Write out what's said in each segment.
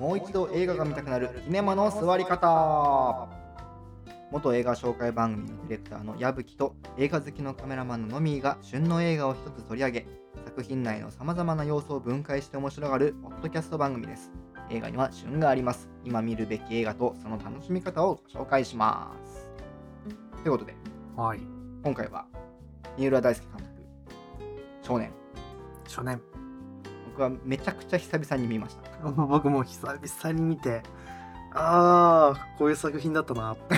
もう一度映画が見たくなるキネマの座り方。元映画紹介番組のディレクターの矢吹と映画好きのカメラマンのノミーが旬の映画を一つ取り上げ作品内のさまざまな要素を分解して面白がるポッドキャスト番組です。映画には旬があります。今見るべき映画とその楽しみ方をご紹介します。ということではい。今回は三浦大輔監督少年。初年。僕はめちゃくちゃ久々に見ました 僕も久々に見て、ああ、こういう作品だったなって。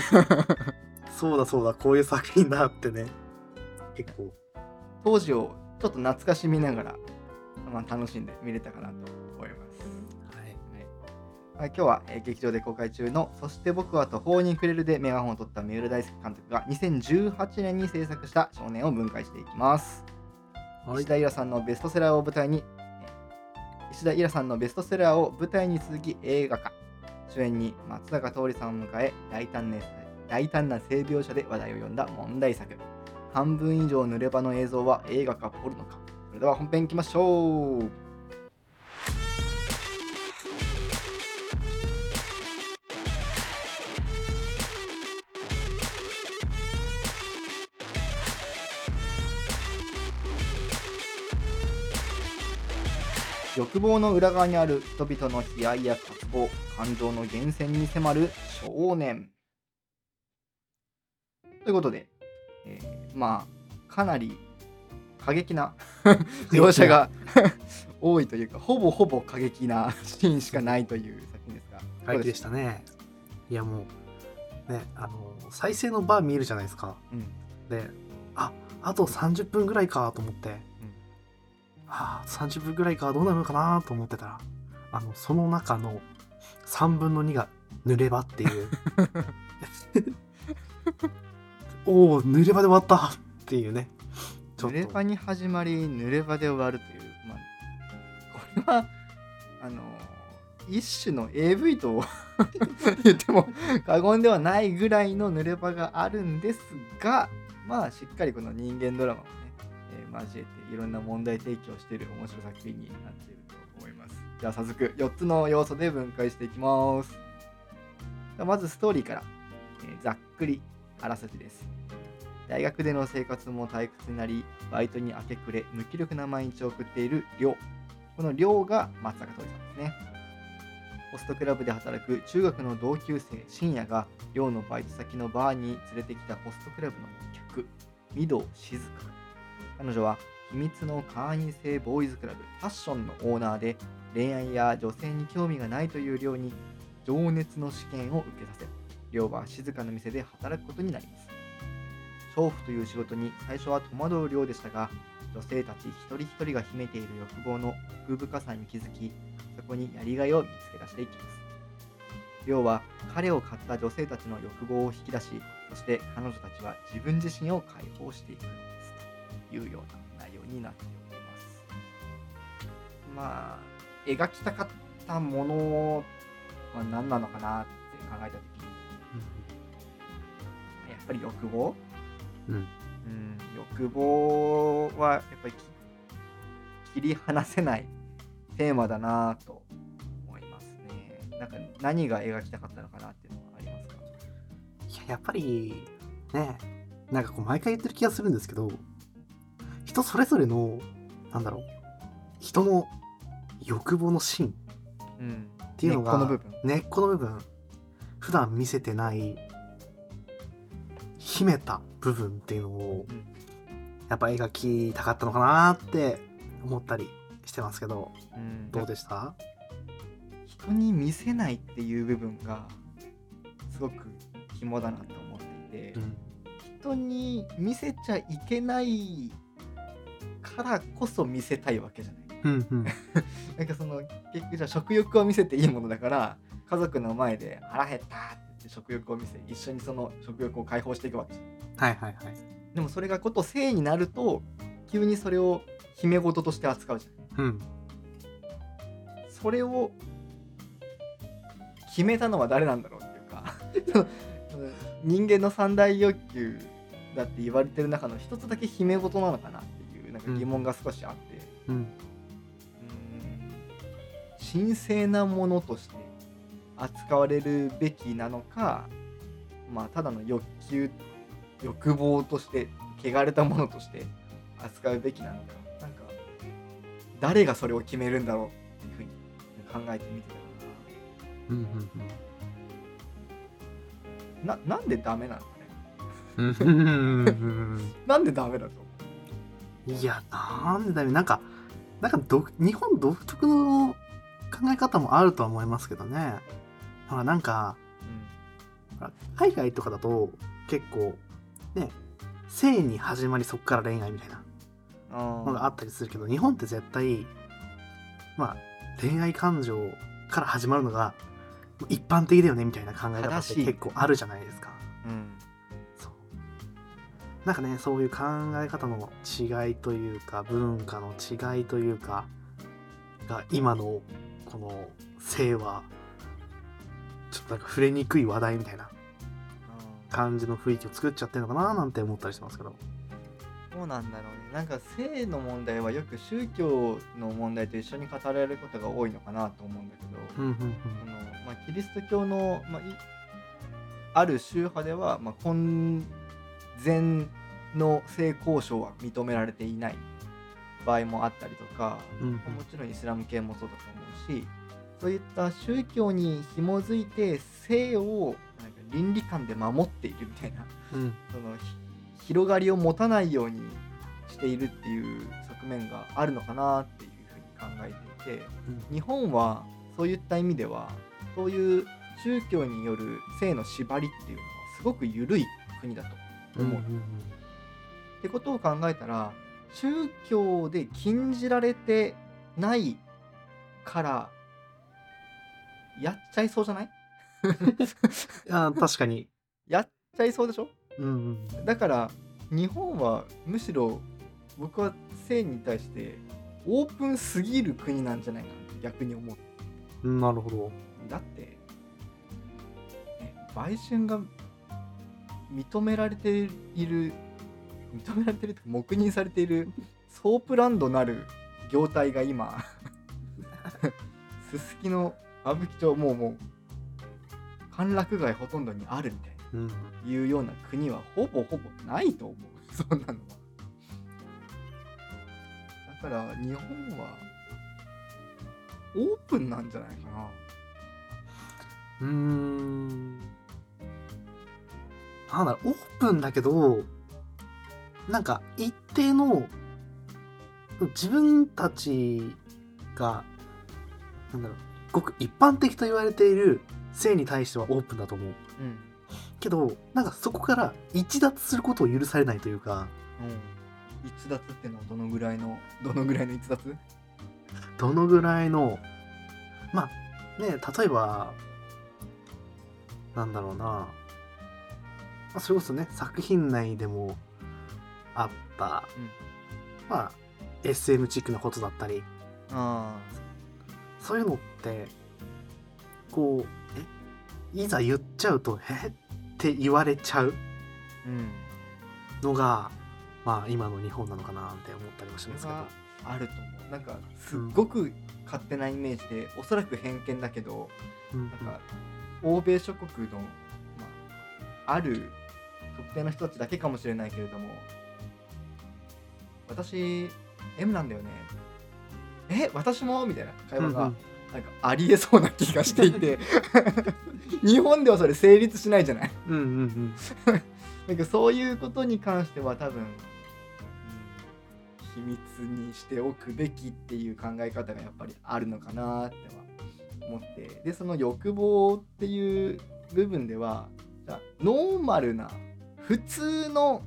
そうだそうだ、こういう作品だってね。結構。当時をちょっと懐かしみながら、まあ、楽しんで見れたかなと思います。はい。はい、今日は、えー劇場で公開中の「そして僕は途方に暮れる」でメガホンを取った三浦大輔監督が2018年に制作した少年を分解していきます。はい石田さんのベストセラーを舞台にえー石田イラさんのベストセラーを舞台に続き映画化。主演に松坂桃李さんを迎え大胆な大胆な性描写で話題を呼んだ問題作。半分以上濡れ場の映像は映画かポルノか。それでは本編いきましょう。欲望の裏側にある人々の悲哀や渇望感情の源泉に迫る少年ということで、えーまあかなり過激な 描写が 多いというかほぼほぼ過激な シーンしかないという作品ですがはいでしたね。いやもう、ね、あの、再生のバー見えるじゃないですか。うんで、ああと30分ぐらいかと思って、ああ、30分ぐらいかどうなるのかなと思ってたら、あの、その中の3分の2が濡れ場っていう。おお、濡れ場で終わったっていうね。ちょっ濡れ場に始まり濡れ場で終わるという、まあ、これはあの一種の AV と 言っても過言ではないぐらいの濡れ場があるんですがまあしっかりこの人間ドラマ交えていろんな問題提起をしている面白作品になっていると思います。じゃあ早速4つの要素で分解していきます。まずストーリーから、えーざっくりあらすじです。大学での生活も退屈になりバイトに明け暮れ無気力な毎日を送っている亮この亮が松坂桃李さんですね。ホストクラブで働く中学の同級生深夜が亮のバイト先のバーに連れてきたホストクラブの客御堂静香。彼女は秘密の会員制ボーイズクラブファッションのオーナーで恋愛や女性に興味がないという亮に情熱の試験を受けさせ亮は静かな店で働くことになります。娼婦という仕事に最初は戸惑う量でしたが女性たち一人一人が秘めている欲望の奥深さに気づきそこにやりがいを見つけ出していきます。量は彼を買った女性たちの欲望を引き出しそして彼女たちは自分自身を解放していく。のですいうような内容になっておりますまあ描きたかったものは何なのかなって考えた時にやっぱり欲望うん。うん、欲望はやっぱりき切り離せないテーマだなぁと思いますね。なんか何が描きたかったのかなっていうのはありますか？いややっぱりねなんかこう毎回言ってる気がするんですけど人それぞれのなんだろう人の欲望の芯うん。っていうのが根っこの部分。根っこの部分普段見せてない秘めた部分っていうのをうんやっぱ描きたかったのかなって思ったりしてますけどうん、どうでした？人に見せないっていう部分がすごく肝だなと思っていて、うん人に見せちゃいけないからこそ見せたいわけじゃない。うんうん。なんかその結局じゃあ食欲を見せていいものだから家族の前で腹減ったって言って食欲を見せ一緒にその食欲を解放していくわけじゃん。はいはいはい。でもそれがこと性になると急にそれを秘め事として扱うじゃん。うん。それを決めたのは誰なんだろうっていうか 人間の三大欲求だって言われてる中の一つだけ秘め事なのかなか疑問が少しあって、うん。うーん。神聖なものとして扱われるべきなのかまあただの欲求欲望として汚れたものとして扱うべきなのかなんか誰がそれを決めるんだろうっていうふうに考えてみてうんうんたななんでダメなのかね？なんでダメだと？思いやなんでだよ。なんかなんかど日本独特の考え方もあるとは思いますけどね。ほらなんかう、ほら海外とかだと結構ね性に始まりそこから恋愛みたいなうん、のがあったりするけど日本って絶対まあ恋愛感情から始まるのが一般的だよねみたいな考え方ってい。結構あるじゃないですか。なんかねそういう考え方の違いというか文化の違いというかが今のこの性はちょっとなんか触れにくい話題みたいな感じの雰囲気を作っちゃってるのかななんて思ったりしてますけど。そうなんだろうね。なんか性の問題はよく宗教の問題と一緒に語られることが多いのかなと思うんだけど、うんうんそのまあ、キリスト教の、まあ、いある宗派では、まあ、婚前の性交渉は認められていない場合もあったりとか、うん。うんもちろんイスラム系もそうだと思うしそういった宗教に紐づいて性をなんか倫理観で守っているみたいなうん。そのひ広がりを持たないようにしているっていう側面があるのかなっていうふうに考えていて日本はそういった意味ではそういう宗教による性の縛りっていうのはすごく緩い国だとうん思う。ってことを考えたら宗教で禁じられてないからやっちゃいそうじゃない？あ確かに。やっちゃいそうでしょ？うんうんだから日本はむしろ僕は性に対してオープンすぎる国なんじゃないかなって逆に思ううん。なるほど。だって、ね、売春が認められている認められてるとか黙認されているソープランドなる業態が今すすきの歌舞伎町もうもう歓楽街ほとんどにあるみたいなうん。いうような国はほぼほぼないと思う そんなのはだから日本はオープンなんじゃないかなうーん。なんだろう、オープンだけど、なんか一定の、自分たちが、なんだろう、ごく一般的と言われている性に対してはオープンだと思う。うん。けど、なんかそこから逸脱することを許されないというか、うん、逸脱ってのはどのぐらいのどのぐらいの逸脱？どのぐらいの、まあね、例えば、なんだろうな、まあ、それこそね、作品内でもあった、うん。まあ、SM チックなことだったり、あそういうのって、こう、え、いざ言っちゃうと、えって言われちゃううんのが、まあ、今の日本なのかなって思ったりもしますけど。あると思う。なんかすっごく勝手なイメージで、おそらく偏見だけどうん。なんか欧米諸国の、まあ、ある特定の人たちだけかもしれないけれども私 M なんだよね。え私も？みたいな会話がうんうん。なんかありえそうな気がしていて。日本ではそれ成立しないじゃない？うんうんうん。なんかそういうことに関しては多分、うん秘密にしておくべきっていう考え方がやっぱりあるのかなっては思って。でその欲望っていう部分ではノーマルな普通の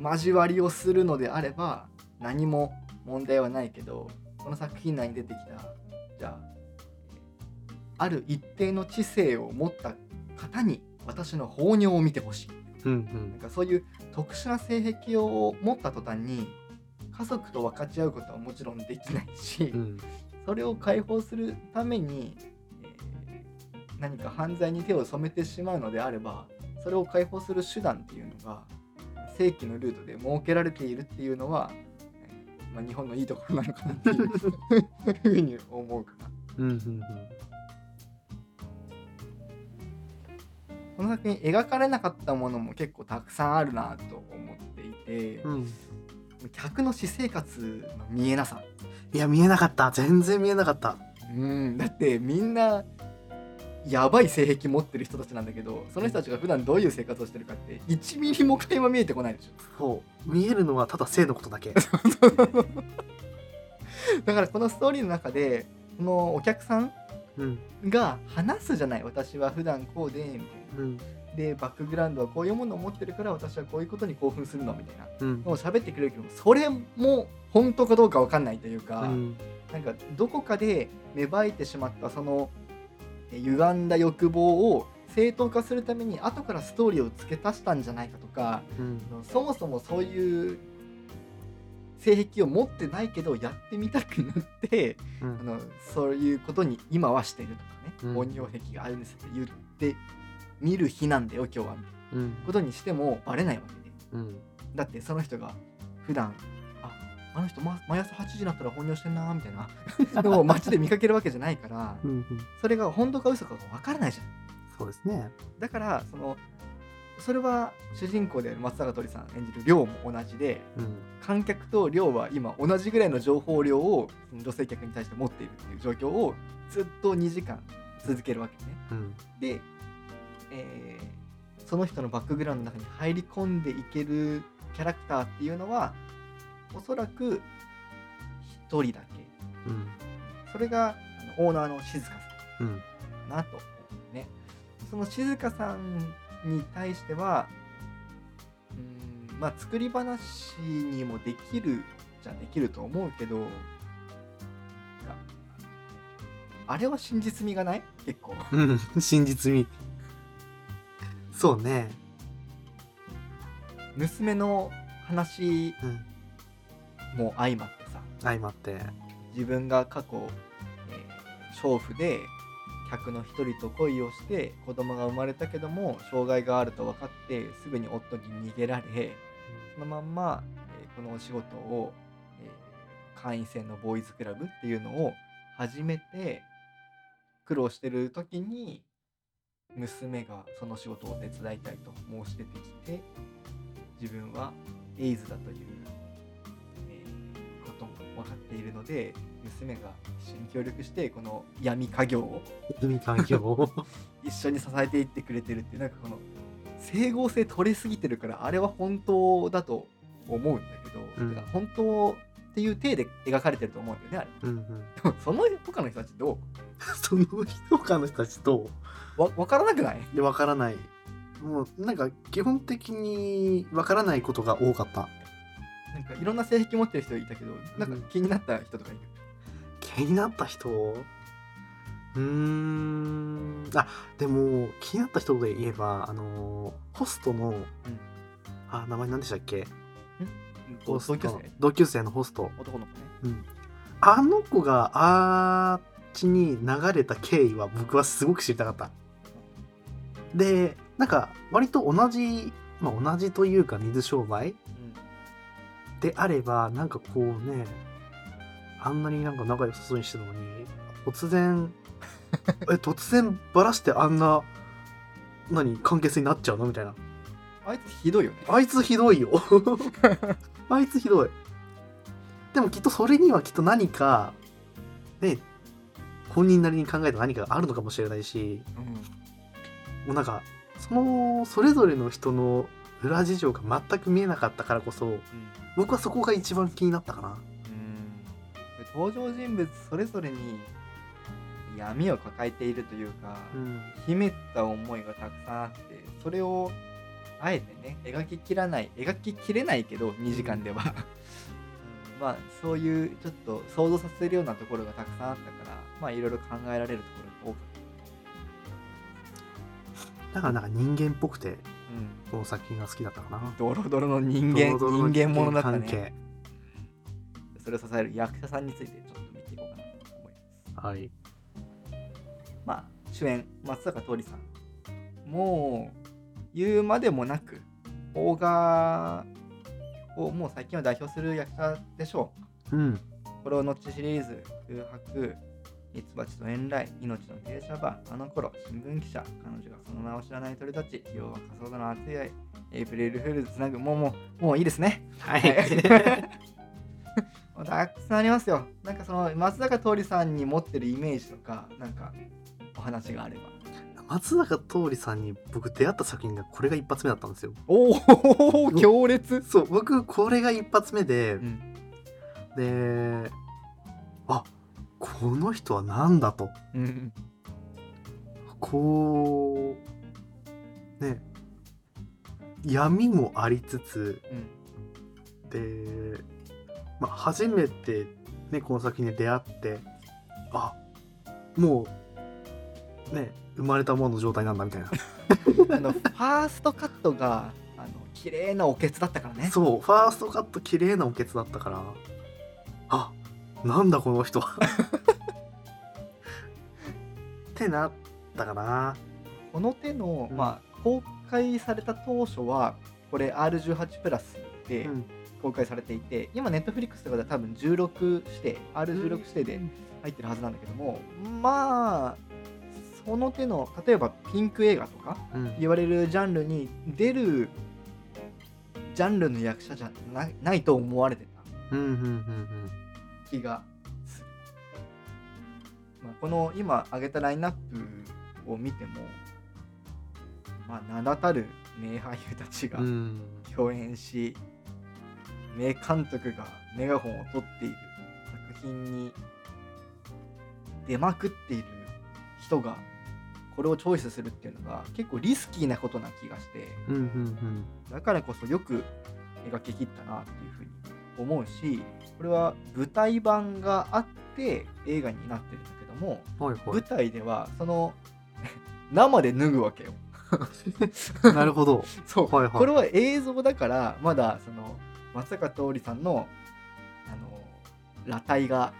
交わりをするのであれば何も問題はないけどこの作品内に出てきたじゃあある一定の知性を持った方に私の放尿を見てほしい。うんなんかそういう特殊な性癖を持った途端に家族と分かち合うことはもちろんできないし、うん。うんそれを解放するために、えー何か犯罪に手を染めてしまうのであればそれを解放する手段っていうのが正規のルートで設けられているっていうのは、えーまあ、日本のいいところなのかなっていう ふうに思うかな。うんうんこの作品描かれなかったものも結構たくさんあるなと思っていて、うんうん。客の私生活の見えなさ。いや見えなかった。全然見えなかった。うん。だってみんなやばい性癖持ってる人たちなんだけどその人たちが普段どういう生活をしてるかって1ミリも垣間見えてこないでしょ。そう。見えるのはただ性のことだけ。だからこのストーリーの中でこのお客さんうん。が話すじゃない。私は普段こうでみたいな。うん。でバックグラウンドはこういうものを持ってるから私はこういうことに興奮するのみたいな。うん。のを喋ってくれるけどそれも本当かどうかわかんないというか、うん。なんかどこかで芽生えてしまったそのえ歪んだ欲望を正当化するために後からストーリーを付け足したんじゃないかとかうん。そもそもそういう性癖を持ってないけどやってみたくなってうん。あのそういうことに今はしてるとかね、うん。本尿癖があるんですって言って見る日なんだよ今日は。みたいなうん。ことにしてもバレないわけで。うん。だってその人が普段ああの人、ま、毎朝8時になったら本尿してんなみたいな。のを街で見かけるわけじゃないからうんうん。それが本当か嘘かが分からないじゃん。そうですね。だからそのそれは主人公である松坂桃李さん演じる亮も同じでうん。観客と亮は今同じぐらいの情報量を女性客に対して持っているっていう状況をずっと2時間続けるわけね。うん。で、えーその人のバックグラウンドの中に入り込んでいけるキャラクターっていうのはおそらく1人だけ。うん。それがオーナーの静香さん。うん。かなと思うね。その静香さんに対してはうーんまあ作り話にもできるじゃできると思うけどああれは真実味がない？結構。うん。真実味。そうね。娘の話うんも相まってさ。相まって。自分が過去、えー娼婦で客の一人と恋をして子供が生まれたけども障害があると分かってすぐに夫に逃げられそのまんま、えーこのお仕事を、えー会員制のボーイズクラブっていうのを始めて苦労してる時に娘がその仕事を手伝いたいと申し出てきて自分はエイズだという、分かっているので娘が一緒に協力してこの闇家業を海環境を一緒に支えていってくれてるっていうなんかこの整合性取れすぎてるからあれは本当だと思うんだけど、うん。だから本当っていう体で描かれてると思うんだよねあれ。うんうん。でもその他の人たちど その他の人たちとう？わ分からなくない？でわからない。もうなんか基本的にわからないことが多かったなんかいろんな性癖持ってる人いたけどなんか気になった人とかいる、気になった人？うーん。あでも気になった人で言えばあのホストの、あ名前何でしたっけ？同級生？同級生のホスト。男の子ね。うん。あの子があっちに流れた経緯は僕はすごく知りたかった。でなんか割と同じまあ同じというか水商売であればなんかこうねあんなになんか仲良さそうにしてたのに突然 え突然バラしてあんな何関係性になっちゃうの？みたいな。あいつひどいよね。あいつひどいよ。あいつひどい。でもきっとそれにはきっと何かね本人なりに考えた何かがあるのかもしれないしうん。もうなんかそのそれぞれの人の裏事情が全く見えなかったからこそ僕はそこが一番気になったかな。うん。登場人物それぞれに闇を抱えているというか、うん。秘めた思いがたくさんあってそれをあえてね描ききらない描ききれないけど2時間では、うん。まあそういうちょっと想像させるようなところがたくさんあったからまあいろいろ考えられるところが多かっだからなんか人間っぽくてた、うん、この作品が好きだったかな。ドロドロの人間ドロドロの人間ものだったね。それを支える役者さんについてちょっと見ていこうかなと思います。はい。まあ主演松坂桃李さん。もう言うまでもなく邦画をもう最近は代表する役者でしょう。ん。う。これを後シリーズ空白ミツバチと遠来、命の停車場、あの頃、新聞記者、彼女がその名を知らない鳥たち、要は仮想との熱い愛、エイプリルフールズつなぐ、もうもう、もういいですね。はい。もうたくさんありますよ。なんかその松坂桃李さんに持ってるイメージとか、なんかお話があれば。松坂桃李さんに僕出会った作品がこれが一発目だったんですよ。おお、強烈。そう、僕これが一発目で、うん、で、あこの人は何だと。うん、こう、ね、闇もありつつ、うん、で、まあ、初めて、ね、この作品に出会ってあもうね生まれたものの状態なんだみたいな あのファーストカットがあの綺麗なおけつだったからね。そうファーストカット綺麗なおけつだったからあなんだこの人。はってなったかな。この手の、うん。まあ公開された当初はこれ R18 プラスでうん。公開されていて、今ネットフリックスとかでは多分16指定 R16 指定で入ってるはずなんだけども、まあその手の例えばピンク映画とかうん。言われるジャンルに出るジャンルの役者じゃなないと思われてた。うんうんうん気がする、まあ、この今挙げたラインナップを見てもまあ名だたる名俳優たちが共演し、名監督がメガホンを取っている作品に出まくっている人がこれをチョイスするっていうのが結構リスキーなことな気がしてだからこそよく描き切ったなっていうふうに思うしこれは舞台版があって映画になってるんだけどもうんはい。は舞台ではその 生で脱ぐわけよ。い なるほど。そう、はいはい。これは映像だからまだその松坂桃李さんのあの裸体が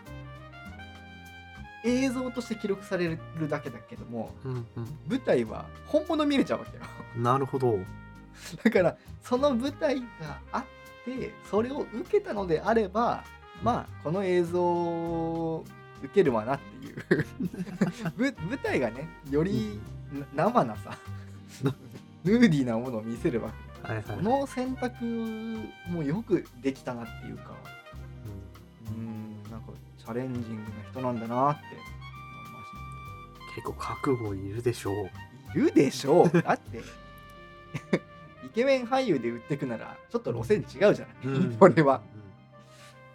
映像として記録されるだけだけどもうんう舞台は本物見れちゃうわけよ。んなるほど。だからその舞台があってそれを受けたのであればまあこの映像を受けるわなっていう。ぶ舞台がねよりな生なさ ヌーディーなものを見せるわけ。はいはい。この選択もよくできたなっていうか。うん。なんかチャレンジングな人なんだなって思いまし結構覚悟いるでしょう。たいるでしょう。だって。イ ケメン俳優で売ってくならちょっと路線違うじゃない、これは、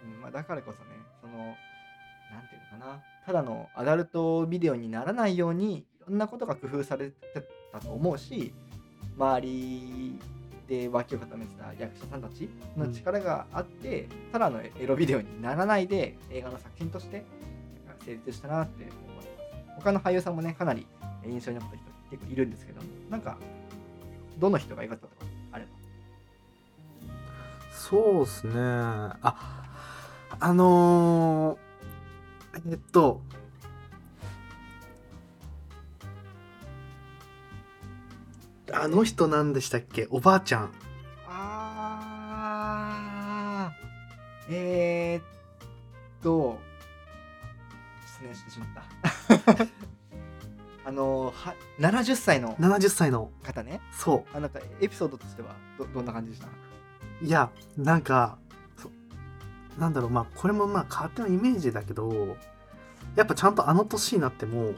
うんまあ、だからこそねそのなんていうのかな？ただのアダルトビデオにならないようにいろんなことが工夫されてたと思うし周りで脇を固めてた役者さんたちの力があって、ただのエロビデオにならないで映画の作品として成立したなって思います。他の俳優さんもねかなり印象に残った人結構いるんですけどなんかどの人が良かったとかあれば。そうっすね。ああのー、えっとあの人なんでしたっけ？おばあちゃん。あー。えー、っと失念してしまったあのは70歳の。70歳の。方ね。そあなんかエピソードとしてはどどんな感じでした？ういやなんかそなんだろうまあこれもまあ勝手なイメージだけどやっぱちゃんとあの年になってもうん。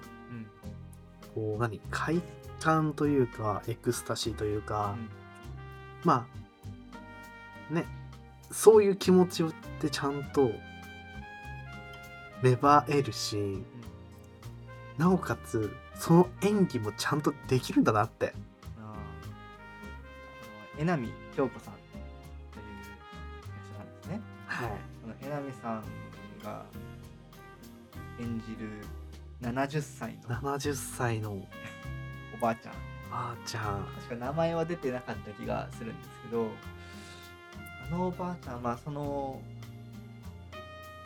こう何？快感というかエクスタシーというか、うん。まあね。そういう気持ちってちゃんと芽生えるし、なおかつその演技もちゃんとできるんだなって。あの江波京子さんという役者さんですね。はい。その江波さんが演じる70歳の。70歳の。おばあちゃん。あーちゃん。確か名前は出てなかった気がするんですけどあのおばあちゃんはその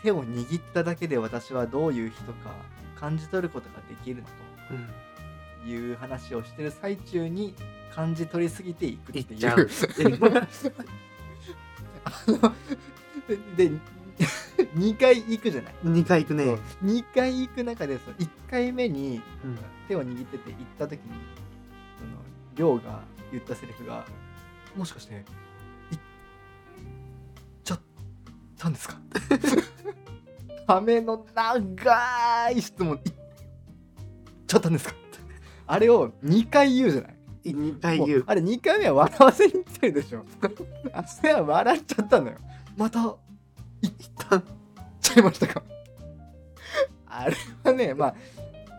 手を握っただけで私はどういう人か感じ取ることができるのうんという話をしてる最中に感じ取りすぎていくっていう。でで2回行くじゃない、2回行くね。そう。2回行く中でその1回目にうん手を握ってて行った時にその亮が言ったセリフが「もしかして行っちゃったんですか? 」ための長い質問「行っちゃったんですか?」あれを2回言うじゃない？2回言う。もあれ2回目は笑わせに来てるでしょ。あそれは笑っちゃったのよ。また？行った？ちゃいましたか？あれはねまあ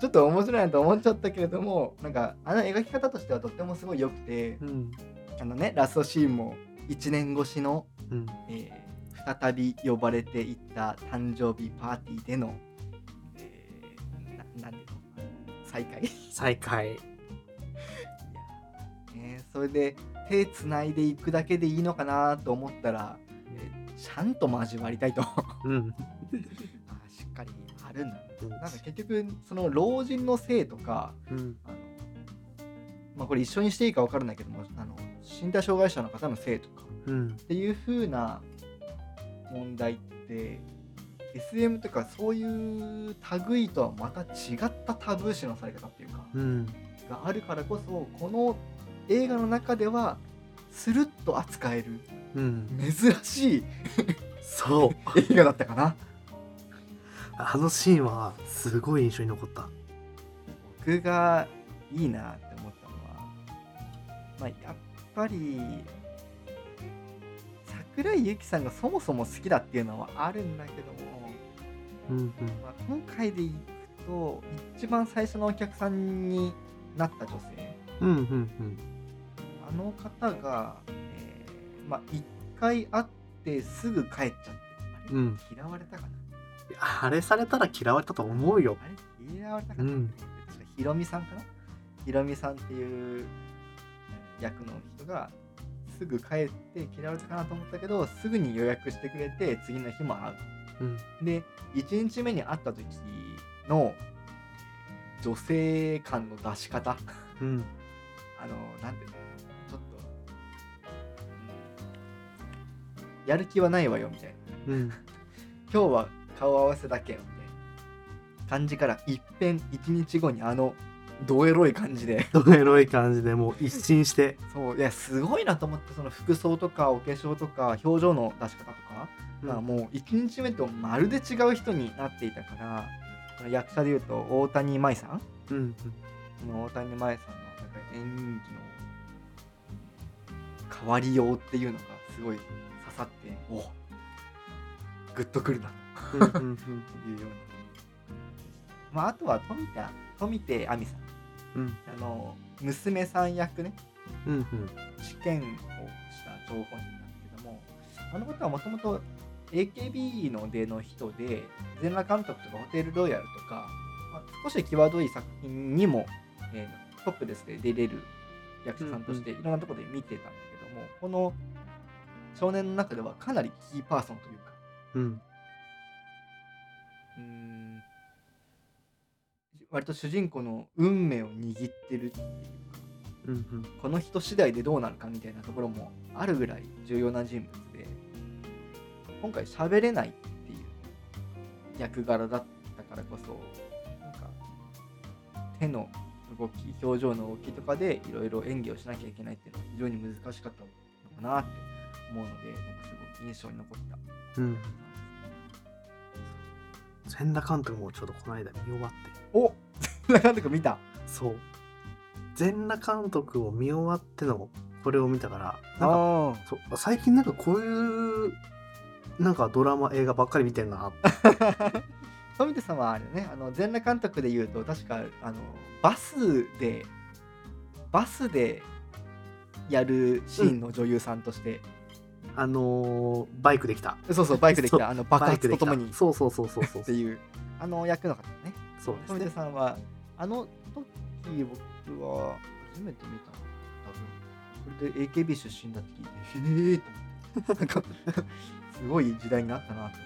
ちょっと面白いなと思っちゃったけれどもなんかあの描き方としてはとってもすごい良くてうん。あのねラストシーンも1年越しの、うん。えー再び呼ばれていった誕生日パーティーでの、えー、ななんでの再会い再開。やー。ねそれで手つないでいくだけでいいのかなと思ったら、えーちゃんと交わりたいと。あうん。ーしっかりあるんだ。ねうん。なんか結局その老人のせいとかうん。あのまあこれ一緒にしていいか分からないけどもあの身体障害者の方のせいとかうん。っていう風な問題って SM とかそういう類とはまた違ったタブー視のされ方っていうかうん。があるからこそこの映画の中ではスルッと扱えるうん。珍しいそう。映画だったかな。あのシーンはすごい印象に残った。僕がいいなって思ったのはまあやっぱり桜井由紀さんがそもそも好きだっていうのはあるんだけども、うんうん。まあ、今回でいくと一番最初のお客さんになった女性。うんうんうんあの方が、えーまあ一回会ってすぐ帰っちゃってあれ、うん。嫌われたかな？あれされたら嫌われたと思うよ。あれ嫌われたかな、うん。ひろみさんかな？ひろみさんっていう役の人がすぐ帰って嫌われたかなと思ったけどすぐに予約してくれて次の日も会ううん。で1日目に会った時の女性感の出し方。うん。あのなんていうの？ちょっと、うん。やる気はないわよみたいな。うん。今日は顔合わせだけみたいな。感じから一変一日後にあのどエロい感じで。ドエロい感じでもう一新して。そう。いやすごいなと思ってその服装とかお化粧とか表情の出し方とか、まあもう1日目とまるで違う人になっていたから役者でいうと大谷舞さん？うん大谷舞さんのなんか演技の変わりようっていうのがすごい刺さっておグッとくるな。うんうんうん。と いうような。まああとは富田富手亜美さんうん。あの娘さん役ね。うんうん。試験をした張本人なんですけどもあの方はもともと AKB の出の人で全裸監督とかホテルロイヤルとか、まあ、少し際どい作品にも、えートップですで出れる役者さんとしていろんなところで見てたんだけども、この少年の中ではかなりキーパーソンというか。うん。うーん割と主人公の運命を握ってるっていうかうんうん。この人次第でどうなるかみたいなところもあるぐらい重要な人物で今回喋れないっていう役柄だったからこそなんか手の動き表情の動きとかでいろいろ演技をしなきゃいけないっていうのは非常に難しかったのかなって思うのでなんかすごい印象に残った。うん。千田監督もちょうどこの間見終わっておなかなか見た。そう。全裸監督を見終わってのこれを見たからなんかあそう最近なんかこういうなんかドラマ映画ばっかり見てんな富田 さんはあれね。あの全裸監督で言うと確かあのバスでバスでやるシーンの女優さんとして、あのーバイクできた。そうそうバイクで来そうたあの爆発とともに。そうそうそうそうそう。っていう。あの役の方ねそうです富田ねさんはあの時僕は初めて見たの。多分。それで AKB 出身だって聞いてへえと思って。なんかすごい時代になったなと思って。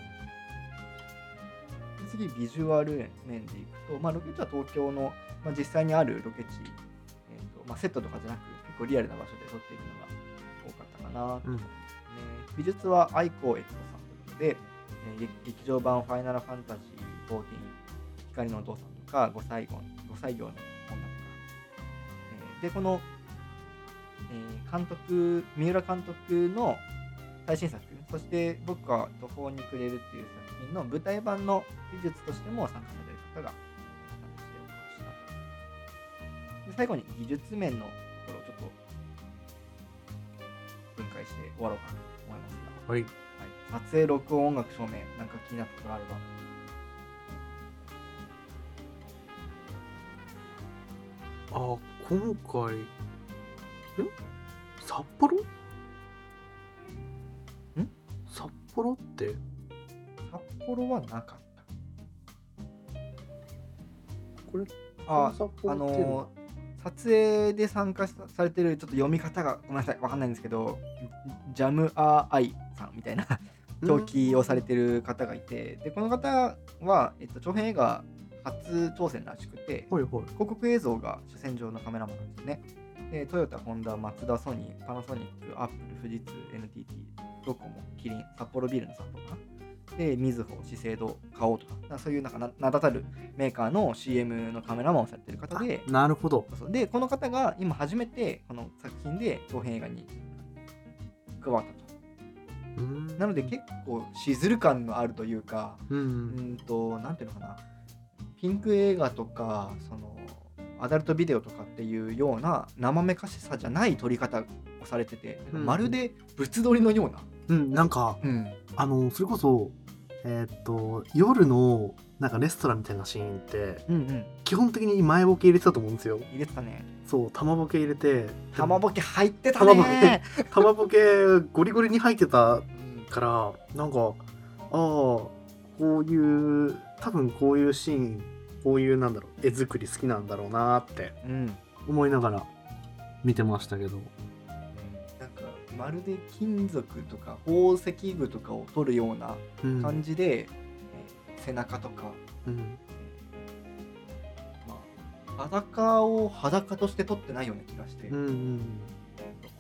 次ビジュアル面でいくと、まあ、ロケ地は東京の、まあ、実際にあるロケ地、えーとまあ、セットとかじゃなく結構リアルな場所で撮っているのが多かったかなと思いますね、美術は愛子エットさんということで、えー劇劇場版「ファイナルファンタジー14光のお父さん」とか「五歳魚五歳魚の女」とか、えーでこの、えー監督三浦監督の最新作そして僕は途方に暮れるっていう作品の舞台版の美術としても参加される方が参加しておりましたで最後に技術面のところをちょっと分解して終わろうかなと思いますがはい。はい、撮影、録音、音楽、照明、なんか気になったことがあれば。あ、今回、ん札幌？ん？札幌って、札幌はなかった。これ、あ、札幌あのー撮影で参加さされてるちょっと読み方がごめんなさい、わかんないんですけど、ジャムアーアイさんみたいな 表記をされてる方がいて、で、この方は、えっと、長編映画初挑戦らしくて、はいはい。広告映像が主戦場のカメラマンなんですね。でトヨタ、ホンダ、マツダ、ソニー、パナソニック、アップル、富士通、NTT、ドコモ、キリン、札幌ビールの札幌かな。で、みずほ、資生堂、花王とか、そういうなんかな名だたるメーカーの CM のカメラマンをされてる方で、なるほど。で、この方が今初めてこの作品で長編映画に加わったと。なので結構しずる感のあるというか、うんう。うんんと、なんていうのかな、ピンク映画とか、その、アダルトビデオとかっていうような生めかしさじゃない撮り方をされてて、うんまるで物撮りのような。うん、なんか、うん。あの、それこそ、えーっと、夜の、なんかレストランみたいなシーンって、うんうん。基本的に前ボケ入れてたと思うんですよ。入れてたね。そう、玉ボケ入れて、玉ボケ入ってた玉ボケね。玉ボケゴリゴリに入ってたうんから、なんか、ああ、こういう、多分こういうシーン、こういうなんだろう、絵作り好きなんだろうなってうん。思いながら見てましたけど。なんか、まるで金属とか宝石具とかを撮るようなうん。感じで、えー背中とか、うん。まあ、裸を裸として撮ってないような気がして、うんうん。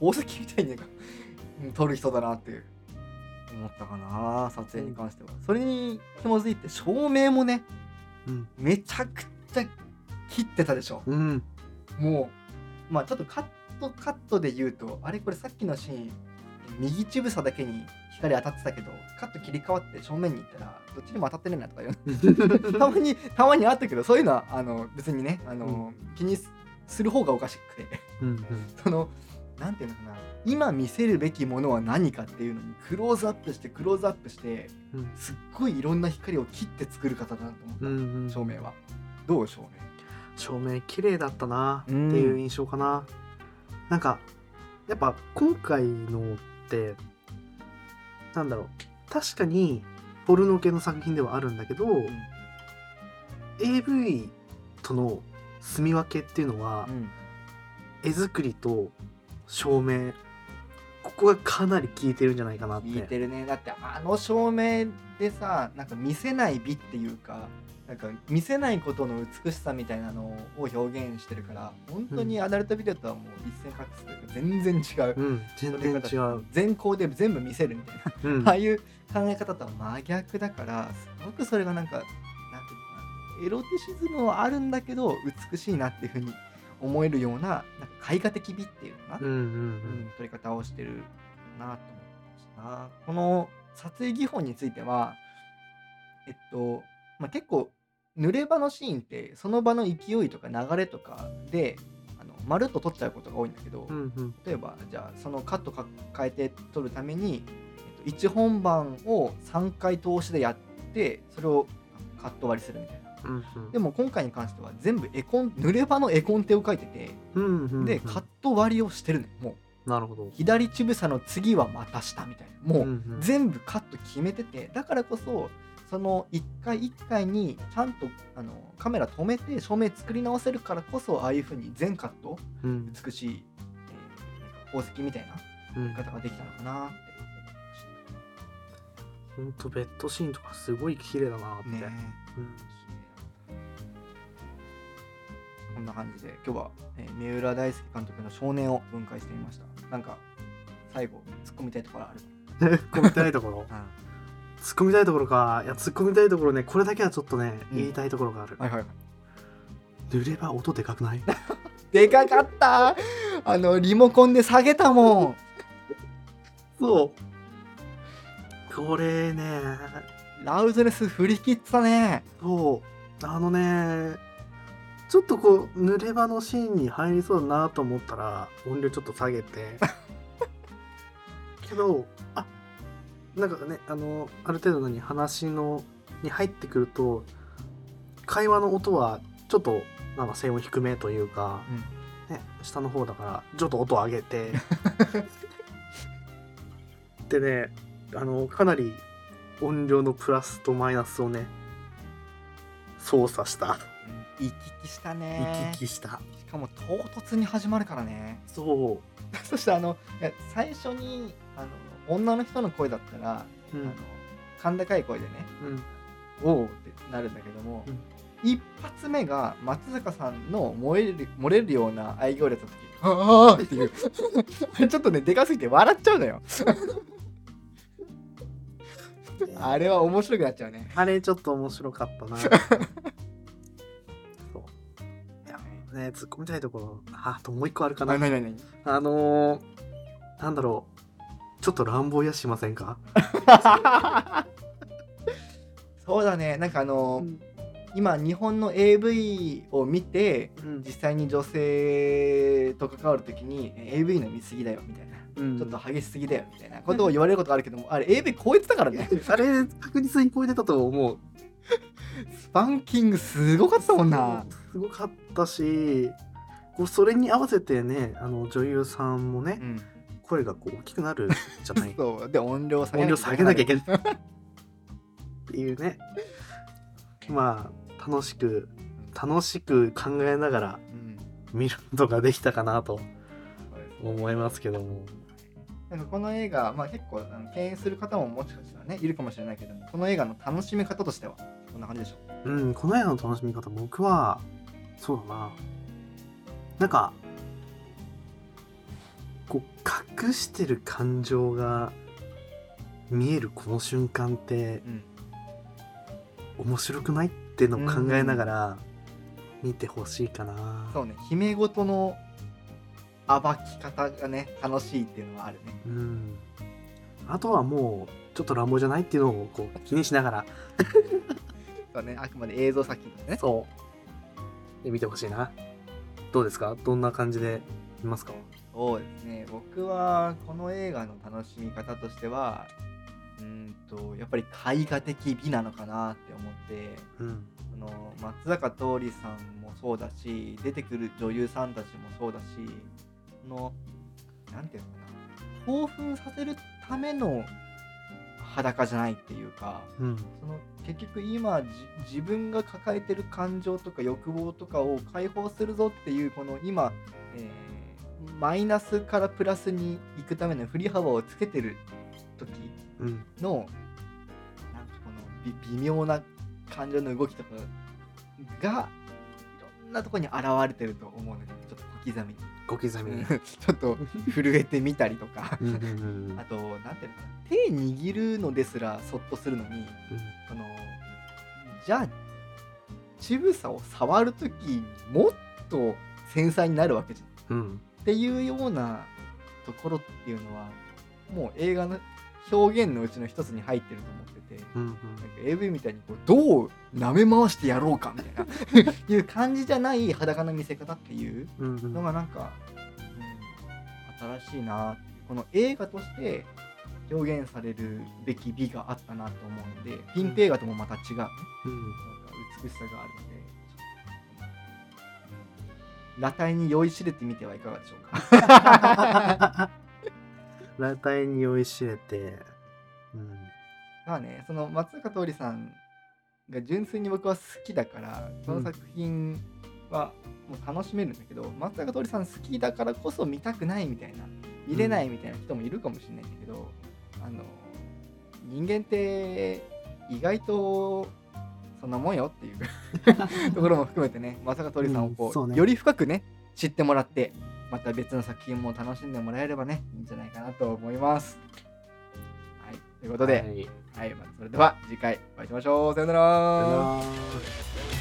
宝石みたいになんかうん撮る人だなって思ったかな撮影に関しては、それに紐づいて照明もねうん。めちゃくちゃ切ってたでしょうん。もうまあちょっとカットカットで言うとあれこれさっきのシーン右乳房だけに光当たってたけどカット切り替わって正面に行ったらどっちにも当たってねえなとか言う たまにたまにあったけどそういうのはあの別にねあの、気にすする方がおかしくてうん。そのなんていうのかな。今見せるべきものは何かっていうのにクローズアップしてクローズアップしてうん。すっごいいろんな光を切って作る方だなと思った、うん。うん。照明は。どう照明？照明綺麗だったなってうんいう印象かな、なんかやっぱ今回のってなんだろう。確かにポルノ系の作品ではあるんだけど、AV との住み分けっていうのは、うん。絵作りと照明。ここがかなり効いてるんじゃないかなって。聞いてるね。だってあの照明でさなんか見せない美っていうかなんか見せないことの美しさみたいなのを表現してるから本当にアダルトビデオとはもう一線画すというか全然違ううん。全然違う、全光で全部見せるみたいなうん。ああいう考え方とは真逆だからすごくそれがなんかなんていうのかなエロティシズムはあるんだけど美しいなっていうふうに思えるようななんか絵画的美っていうのかな、うんうんうん。撮り方をしてるなと思いました。なこの撮影技法についてはえっと、まあ、結構濡れ場のシーンってその場の勢いとか流れとかであのまるっと撮っちゃうことが多いんだけど、うんうん例えばじゃあそのカットか変えて撮るために、えっと、1本番を3回通しでやってそれをカット割りするみたいなうんうん。でも今回に関しては全部絵コン濡れ場の絵コンテを書いててうんうんうん。でカット割りをしてるのよもう。なるほど。左乳房の次はまた下みたいな。もう、全部カット決めててだからこそその一回一回にちゃんとあのカメラ止めて照明作り直せるからこそああいう風に全カットうん。美しい、えー宝石みたいなうん。見方ができたのかなってほんとベッドシーンとかすごい綺麗だなって、思いましたね。うんこんな感じで今日は、えー三浦大輔監督の少年を分解してみました。なんか最後突っ込みたいところある？込みたいところ？突っ込みたいところか。いや突っ込みたいところねこれだけはちょっとね、うん。言いたいところがある。はいはい塗れば音でかくない？でかかった。あのリモコンで下げたもん。そう。これね。ラウドネス振り切ったね。そう。あのねちょっとこう濡れ場のシーンに入りそうだなと思ったら音量ちょっと下げて。けどあなんかねあのある程度何話のに入ってくると会話の音はちょっとなんか声音低めというか、ね、下の方だからちょっと音を上げて。でねあのかなり音量のプラスとマイナスをね操作した行き来したね。行き来した。しかも唐突に始まるからね。そ そしてあのいや最初にあの女の人の声だったら、う、うん。あの甲高い声でねうん、「おお」ってなるんだけども、うん。一発目が松坂さんの漏れる漏れるような愛嬌列の時「ああ」っていう。ちょっとねでかすぎて笑っちゃうのよ。あれは面白くなっちゃうね。あれちょっと面白かったなね突っ込みたいところああともう一個あるかな。あなになになにあのー、なんだろう。ちょっと乱暴やしませんか？そうだね。なんかあの、うん。今日本の AV を見てうん。実際に女性と関わるときにえ AV の見過ぎだよみたいな、うん。ちょっと激しすぎだよみたいなことを言われることあるけどもあれ AV 超えてたからね。あれ確実に超えてたと思うスパンキングすごかったもんな。すごかったしこうそれに合わせてねあの女優さんもね、うん。声がこう大きくなるじゃない。っ そう。で音量下げ音量下げなきゃいけない。ないていうね。まあ楽しく楽しく考えながらうん見ることができたかなと思いますけども。なんかこの映画、まあ、結構敬遠する方ももしかしたらねいるかもしれないけどもこの映画の楽しみ方としては？こんな感じでしょ。ううんこの映画の楽しみ方僕はそうだな。なんかこう隠してる感情が見えるこの瞬間ってうん。面白くないっていうのを考えながら見てほしいかな、そうね。姫ごとの暴き方がね楽しいっていうのはあるね。うん、あとはもうちょっと乱暴じゃないっていうのをこう気にしながら そうねあくまで映像作品としてね。そう。で見てほしいな。どうですか？どんな感じで見ますか？そうですね。僕はこの映画の楽しみ方としてはうーんとやっぱり絵画的美なのかなって思ってうん。その松坂桃李さんもそうだし出てくる女優さんたちもそうだしそのなんていうのかな興奮させるための裸じゃないっていうかうん。その結局今じ自分が抱えてる感情とか欲望とかを解放するぞっていうこの今、えーマイナスからプラスに行くための振り幅をつけてる時うん。のなんかこの微微妙な感情の動きとかがんなところに現れてると思うのでちょっと小刻みに。小刻みに。ちょっと震えてみたりとか。うんうんうん あとなんていうのかな。手握るのですらそっとするのにそのじゃあ乳房を触るときもっと繊細になるわけじゃん。うん。っていうようなところっていうのはもう映画の表現のうちの一つに入ってると思ってて、うんなんか AV みたいにこうどう舐め回してやろうかみたいな いう感じじゃない裸の見せ方っていううんうん。のがなんか、うん、新しいなこの映画として表現されるべき美があったなと思うのでピンク映画ともまた違う、ね、なんかうん美しさがあるので裸体に酔いしれてみてはいかがでしょうか 裸体に酔いしれてうん。まあねその松坂桃李さんが純粋に僕は好きだからこの作品はもう楽しめるんだけど、松坂桃李さん好きだからこそ見たくないみたいな見れないみたいな人もいるかもしれないんだけど、あの人間って意外とそんなもんよっていう ところも含めてね松坂桃李さんをこう、うんね。より深くね知ってもらってまた別の作品も楽しんでもらえればねいいんじゃないかなと思います。はいということで、はいはい、まあ、それでは次回お会いしましょう。さよな。ら